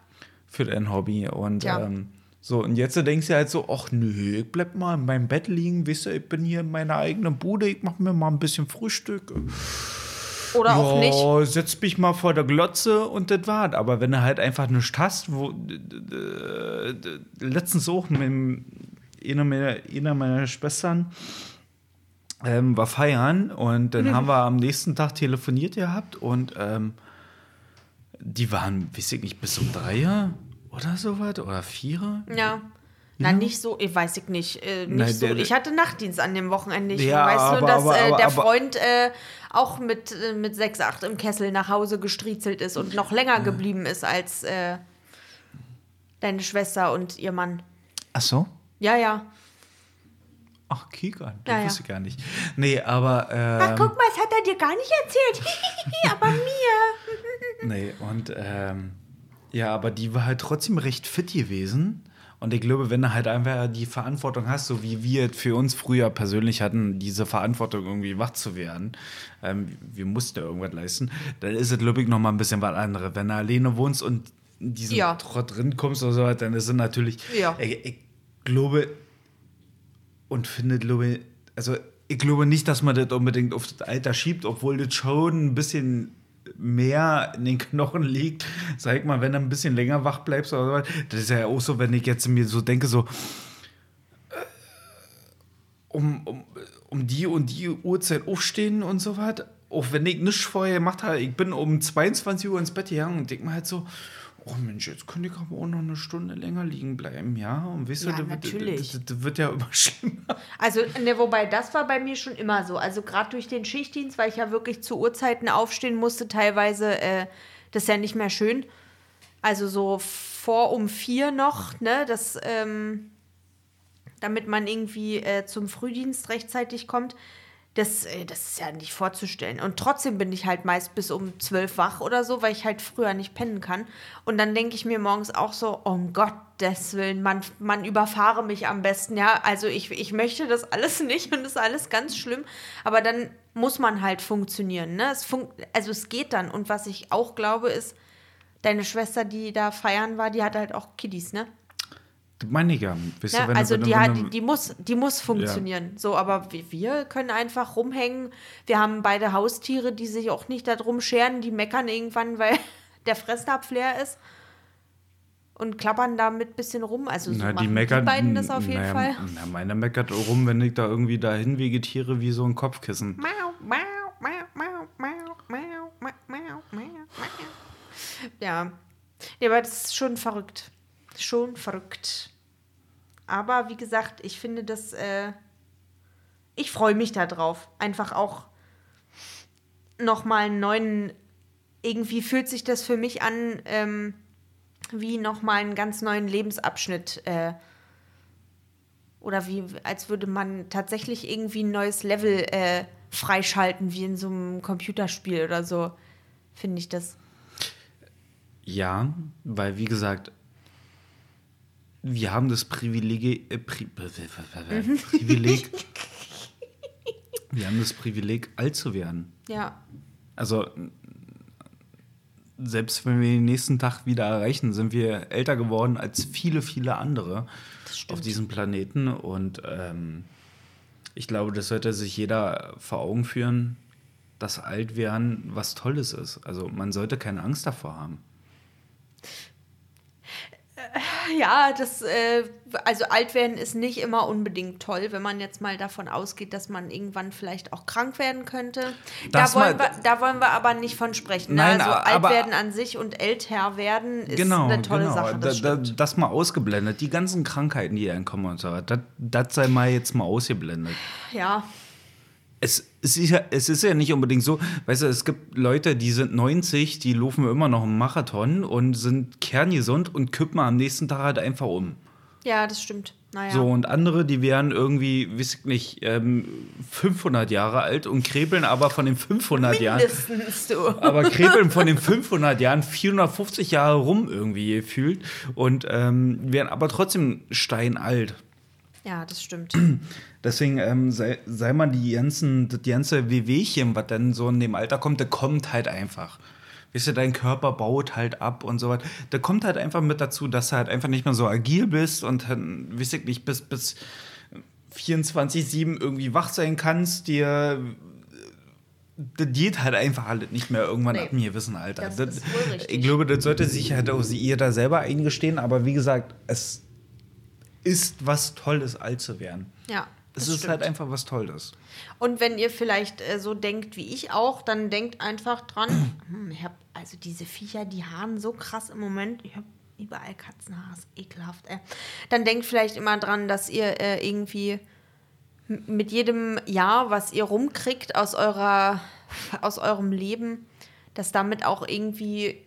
Für dein Hobby. Und ja. ähm, so, und jetzt denkst du halt so, ach nö, ich bleib mal in meinem Bett liegen, wisst ihr, ich bin hier in meiner eigenen Bude, ich mach mir mal ein bisschen Frühstück. Oder ja, auch nicht. Setz mich mal vor der Glotze und das war's. Aber wenn du halt einfach nichts hast, wo letztens auch mit einer meiner, einer meiner Schwestern ähm, war feiern und dann mhm. haben wir am nächsten Tag telefoniert gehabt und ähm, die waren, weiß ich nicht, bis um drei oder so was? Oder Vierer? Ja. Ja. Na, nicht so, ich weiß ich nicht. Äh, nicht Nein, so. Der, ich hatte Nachtdienst an dem Wochenende. Ich ja, weiß aber, nur, dass aber, äh, aber, der Freund äh, auch mit, äh, mit 6, 8 im Kessel nach Hause gestriezelt ist und noch länger geblieben ist als äh, deine Schwester und ihr Mann. Ach so? Ja, ja. Ach, Kika, das ja, wusste ich gar nicht. Nee, aber. Ähm, Ach, guck mal, das hat er dir gar nicht erzählt. <laughs> aber mir. nee, und. Ähm, ja, aber die war halt trotzdem recht fit gewesen. Und ich glaube, wenn du halt einfach die Verantwortung hast, so wie wir für uns früher persönlich hatten, diese Verantwortung irgendwie wach zu werden, ähm, wir mussten irgendwas leisten, dann ist es, glaube ich, nochmal ein bisschen was anderes. Wenn du alleine wohnst und in diesen ja. Trott drin kommst oder so, dann ist es natürlich, ja. ich, ich glaube und finde, glaube also ich glaube nicht, dass man das unbedingt auf das Alter schiebt, obwohl das schon ein bisschen mehr in den Knochen liegt, sag mal, wenn du ein bisschen länger wach bleibst oder so. Das ist ja auch so, wenn ich jetzt mir so denke, so äh, um, um, um die und die Uhrzeit aufstehen und so was. Auch wenn ich nichts vorher gemacht habe, ich bin um 22 Uhr ins Bett gegangen und denke mir halt so, oh Mensch, jetzt könnte ich aber auch noch eine Stunde länger liegen bleiben, ja? Und weißt ja, du, das, natürlich. Das, das, wird ja immer <laughs> schlimmer. Also, ne, wobei, das war bei mir schon immer so. Also gerade durch den Schichtdienst, weil ich ja wirklich zu Uhrzeiten aufstehen musste, teilweise, äh, das ist ja nicht mehr schön. Also so vor um vier noch, ne, das, ähm, damit man irgendwie äh, zum Frühdienst rechtzeitig kommt. Das, äh, das ist ja nicht vorzustellen. Und trotzdem bin ich halt meist bis um zwölf wach oder so, weil ich halt früher nicht pennen kann. Und dann denke ich mir morgens auch so, um Gottes Willen, man, man überfahre mich am besten. Ja, also ich, ich möchte das alles <laughs> nicht und das ist alles ganz schlimm. Aber dann muss man halt funktionieren. Ne? Es fun also es geht dann. Und was ich auch glaube, ist, deine Schwester, die da feiern war, die hat halt auch Kiddies, ne? Meine ich ja. Weißt ja, du, wenn also du, die, hat, die, die, muss, die muss funktionieren. Ja. So, aber wir können einfach rumhängen. Wir haben beide Haustiere, die sich auch nicht darum scheren, die meckern irgendwann, <laughs> weil der Fressnapf leer ist. und klappern damit ein bisschen rum. Also so Na, die meckert. die beiden das auf jeden naja, Fall. Na, meine meckert rum, wenn ich da irgendwie dahin vegetiere wie so ein Kopfkissen. Mau, mau, mau, mau, mau, mau, mau, mau, mau. Ja. ja, aber das ist schon verrückt. Schon verrückt. Aber wie gesagt, ich finde das, äh, ich freue mich da drauf. Einfach auch nochmal einen neuen, irgendwie fühlt sich das für mich an, ähm, wie nochmal einen ganz neuen Lebensabschnitt. Äh, oder wie, als würde man tatsächlich irgendwie ein neues Level äh, freischalten, wie in so einem Computerspiel oder so, finde ich das. Ja, weil wie gesagt, wir haben das Privileg, äh, Pri <laughs> Privileg, wir haben das Privileg, alt zu werden. Ja. Also selbst wenn wir den nächsten Tag wieder erreichen, sind wir älter geworden als viele, viele andere auf diesem Planeten. Und ähm, ich glaube, das sollte sich jeder vor Augen führen, dass Altwerden was Tolles ist. Also man sollte keine Angst davor haben. Ja, das, äh, also alt werden ist nicht immer unbedingt toll, wenn man jetzt mal davon ausgeht, dass man irgendwann vielleicht auch krank werden könnte. Da wollen, wir, da wollen wir aber nicht von sprechen. Nein, ne? Also aber- alt werden an sich und älter werden ist genau, eine tolle genau. Sache. Das da, da, das mal ausgeblendet. Die ganzen Krankheiten, die einen kommen und so das, das sei mal jetzt mal ausgeblendet. ja, Es, es, ist ja, es ist ja nicht unbedingt so, weißt du, es gibt Leute, die sind 90, die laufen immer noch einen Marathon und sind kerngesund und kippen am nächsten Tag halt einfach um. ja, das stimmt. Naja. So, und andere, die wären irgendwie, weiß ich nicht, ähm, 500 Jahre alt und krebeln aber von den 500 Jahren, Mindestens du. <laughs> aber krebeln von den 500 Jahren 450 Jahre rum irgendwie gefühlt und ähm, wären aber trotzdem steinalt. Ja, das stimmt. <clears throat> Deswegen ähm, sei, sei mal die ganzen, das ganze Wehwehchen, was dann so in dem Alter kommt, das kommt halt einfach. Weißt du, dein Körper baut halt ab und so weiter. Da kommt halt einfach mit dazu, dass du halt einfach nicht mehr so agil bist und dann, weiß ich nicht, bis, bis 24-7 irgendwie wach sein kannst, dir. Das geht halt einfach halt nicht mehr irgendwann Nee. ab einem gewissen Alter. Das richtig. Ich glaube, das sollte sich halt auch sie ihr da selber eingestehen, aber wie gesagt, es ist was Tolles, alt zu werden. Ja. Es ist stimmt. halt einfach was Tolles. Und wenn ihr vielleicht äh, so denkt wie ich auch, dann denkt einfach dran, <clears throat> hm, ich hab, also diese Viecher, die haaren so krass im Moment. Ich habe überall Katzenhaar, ist ekelhaft. Ey. Dann denkt vielleicht immer dran, dass ihr äh, irgendwie mit jedem Jahr, was ihr rumkriegt aus, eurer, <laughs> aus eurem Leben, dass damit auch irgendwie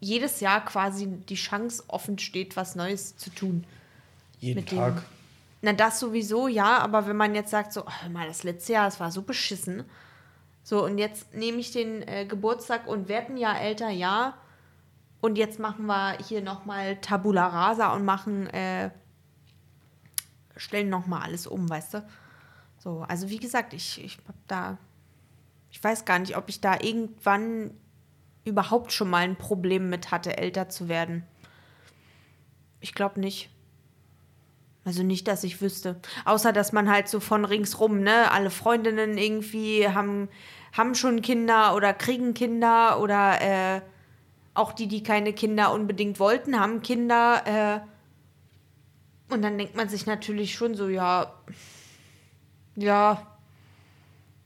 jedes Jahr quasi die Chance offen steht, was Neues zu tun. Jeden Mit dem- Na, das sowieso, ja, aber wenn man jetzt sagt, so, oh, mal, das letzte Jahr, das war so beschissen. So, und jetzt nehme ich den äh, Geburtstag und werde ein Jahr älter, ja. Und jetzt machen wir hier nochmal Tabula Rasa und machen, äh, stellen nochmal alles um, weißt du? So, also wie gesagt, ich, ich hab da, ich weiß gar nicht, ob ich da irgendwann überhaupt schon mal ein Problem mit hatte, älter zu werden. Ich glaube nicht. Also nicht, dass ich wüsste. Außer, dass man halt so von ringsrum, ne, alle Freundinnen irgendwie haben, haben schon Kinder oder kriegen Kinder oder äh, auch die, die keine Kinder unbedingt wollten, haben Kinder. Äh, und dann denkt man sich natürlich schon so, ja, ja,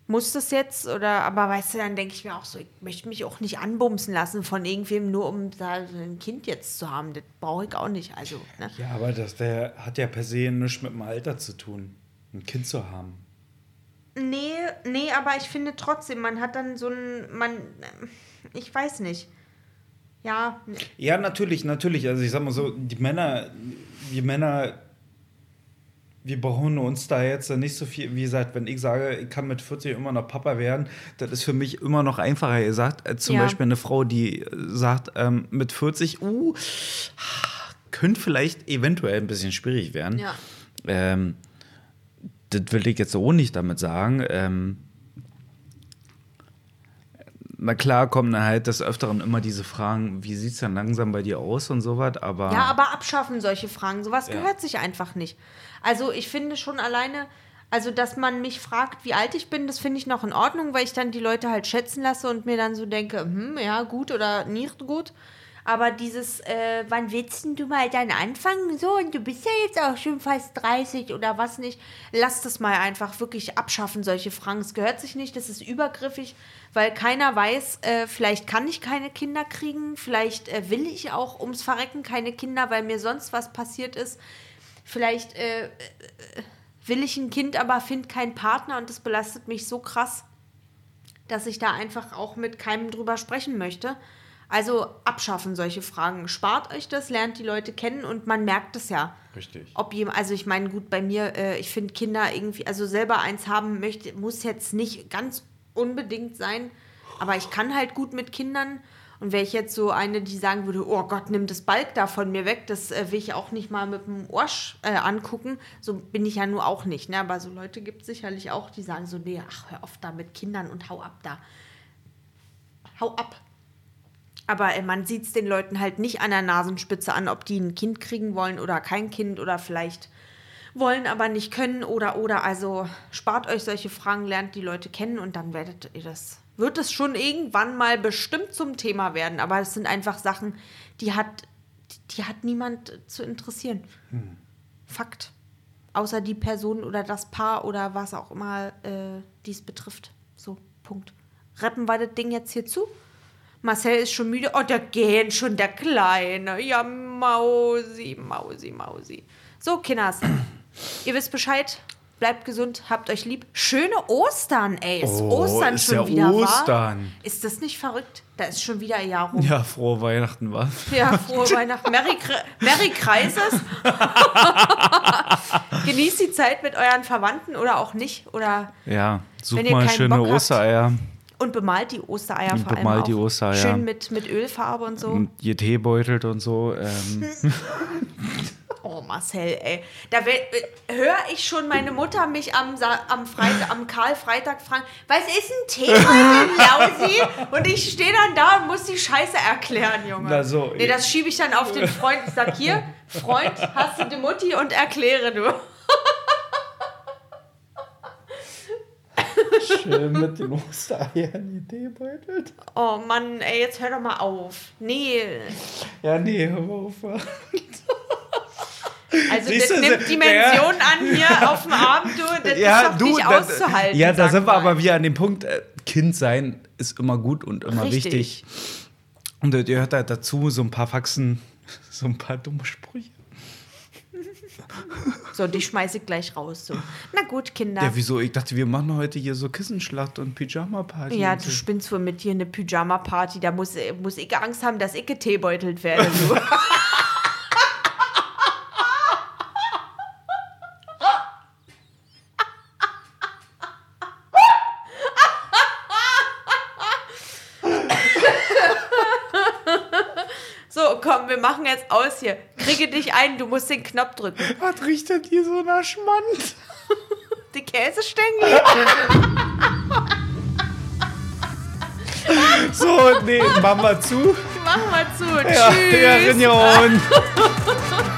muss das jetzt? Oder, aber weißt du, dann denke ich mir auch so, ich möchte mich auch nicht anbumsen lassen von irgendwem, nur um da so ein Kind jetzt zu haben. Das brauche ich auch nicht. Also, ne? Ja, aber das der hat ja per se nichts mit dem Alter zu tun, ein Kind zu haben. Nee, nee, aber ich finde trotzdem, man hat dann so ein, man, ich weiß nicht. Ja, Ja, natürlich, natürlich. Also ich sag mal so, die Männer, wir Männer, wir brauchen uns da jetzt nicht so viel, wie gesagt, wenn ich sage, ich kann mit 40 immer noch Papa werden, das ist für mich immer noch einfacher gesagt, als zum Ja. Beispiel eine Frau, die sagt, ähm, mit 40, uh, könnte vielleicht eventuell ein bisschen schwierig werden. ja. Ähm, das will ich jetzt so nicht damit sagen. Ähm, na klar kommen dann halt des Öfteren immer diese Fragen, wie sieht es dann langsam bei dir aus und sowas, aber, Ja, aber abschaffen solche Fragen. Sowas Ja. gehört sich einfach nicht. Also ich finde schon alleine, also dass man mich fragt, wie alt ich bin, das finde ich noch in Ordnung, weil ich dann die Leute halt schätzen lasse und mir dann so denke, hm, ja, gut oder nicht gut. Aber dieses, äh, wann willst du mal dann anfangen? So, und du bist ja jetzt auch schon fast 30 oder was nicht. Lass das mal einfach wirklich abschaffen, solche Fragen. Es gehört sich nicht, das ist übergriffig, weil keiner weiß, äh, vielleicht kann ich keine Kinder kriegen, vielleicht äh, will ich auch ums Verrecken keine Kinder, weil mir sonst was passiert ist. Vielleicht äh, äh, will ich ein Kind, aber finde keinen Partner und das belastet mich so krass, dass ich da einfach auch mit keinem drüber sprechen möchte. Also abschaffen solche Fragen. Spart euch das, lernt die Leute kennen und man merkt es ja. Richtig. Ob jemand, also ich meine, gut, bei mir, äh, ich finde Kinder irgendwie, also selber eins haben möchte, muss jetzt nicht ganz unbedingt sein, aber ich kann halt gut mit Kindern. Und wäre ich jetzt so eine, die sagen würde, oh Gott, nimm das Balk da von mir weg, das äh, will ich auch nicht mal mit dem Ohr äh, angucken. So bin ich ja nur auch nicht. Ne? Aber so Leute gibt es sicherlich auch, die sagen so, nee, ach, hör auf da mit Kindern und hau ab da. Hau ab. Aber äh, man sieht es den Leuten halt nicht an der Nasenspitze an, ob die ein Kind kriegen wollen oder kein Kind oder vielleicht wollen, aber nicht können oder oder. Also spart euch solche Fragen, lernt die Leute kennen und dann werdet ihr das. Wird es schon irgendwann mal bestimmt zum Thema werden, aber es sind einfach Sachen, die hat, die hat niemand zu interessieren. Fakt. Außer die Person oder das Paar oder was auch immer äh, dies betrifft. So, Punkt. Reppen wir das Ding jetzt hier zu? Marcel ist schon müde. Oh, der geht schon, der Kleine. Ja, Mausi, Mausi, Mausi. So, Kinders. Ihr wisst Bescheid. Bleibt gesund, habt euch lieb. Schöne Ostern, ey. Ist Oh, Ostern ist schon ja wieder? Ostern. Ist das nicht verrückt? Da ist schon wieder ein Jahr rum. Ja, frohe Weihnachten, was? Ja, frohe Weihnachten. Merry, Merry Kreises. <laughs> Genießt die Zeit mit euren Verwandten oder auch nicht. Oder Ja, such Wenn ihr mal schöne Bock habt. Und bemalt die Ostereier Und vor allem bemalt auch. die Ostereier. Schön mit, mit Ölfarbe und so. Und ihr Tee beutelt und so. Ähm, <laughs> Oh, Marcel, ey. Da höre ich schon meine Mutter mich am, Sa am, Freitag, am Karl-Freitag fragen, was ist ein Tee heute, <laughs> Lausi? Und ich stehe dann da und muss die Scheiße erklären, Junge. Na so, nee, das schiebe ich dann auf den Freund. Ich sag, hier, Freund, hast du die Mutti und erkläre du. <laughs> schön mit den Ostereiern die Tee beutelt. Oh Mann, ey, jetzt hör doch mal auf. Nee, Ja, nee, hör mal auf. <laughs> also Siehst das du, nimmt Dimensionen an hier auf dem Abend, du. Das ist doch nicht da- auszuhalten. Ja, da sind wir aber wieder an dem Punkt, äh, Kind sein ist immer gut und immer Richtig. wichtig. Und da gehört halt dazu so ein paar Faxen, so ein paar dumme Sprüche. So, die schmeiße ich gleich raus. So. Na gut, Kinder. Ja, wieso? Ich dachte, wir machen heute hier so Kissenschlacht und Pyjama-Party. Ja, und du so. spinnst wohl mit dir eine Pyjama-Party. Da muss, muss ich Angst haben, dass ich geteebeutelt werde. Du. so, <laughs> komm, wir machen jetzt aus hier. Kriege dich ein, du musst den Knopf drücken. Was riecht denn hier so nach Schmand? Die Käsestängel. <laughs> So, nee, machen wir zu. Machen wir zu. Ja, Tschüss. ja. <laughs>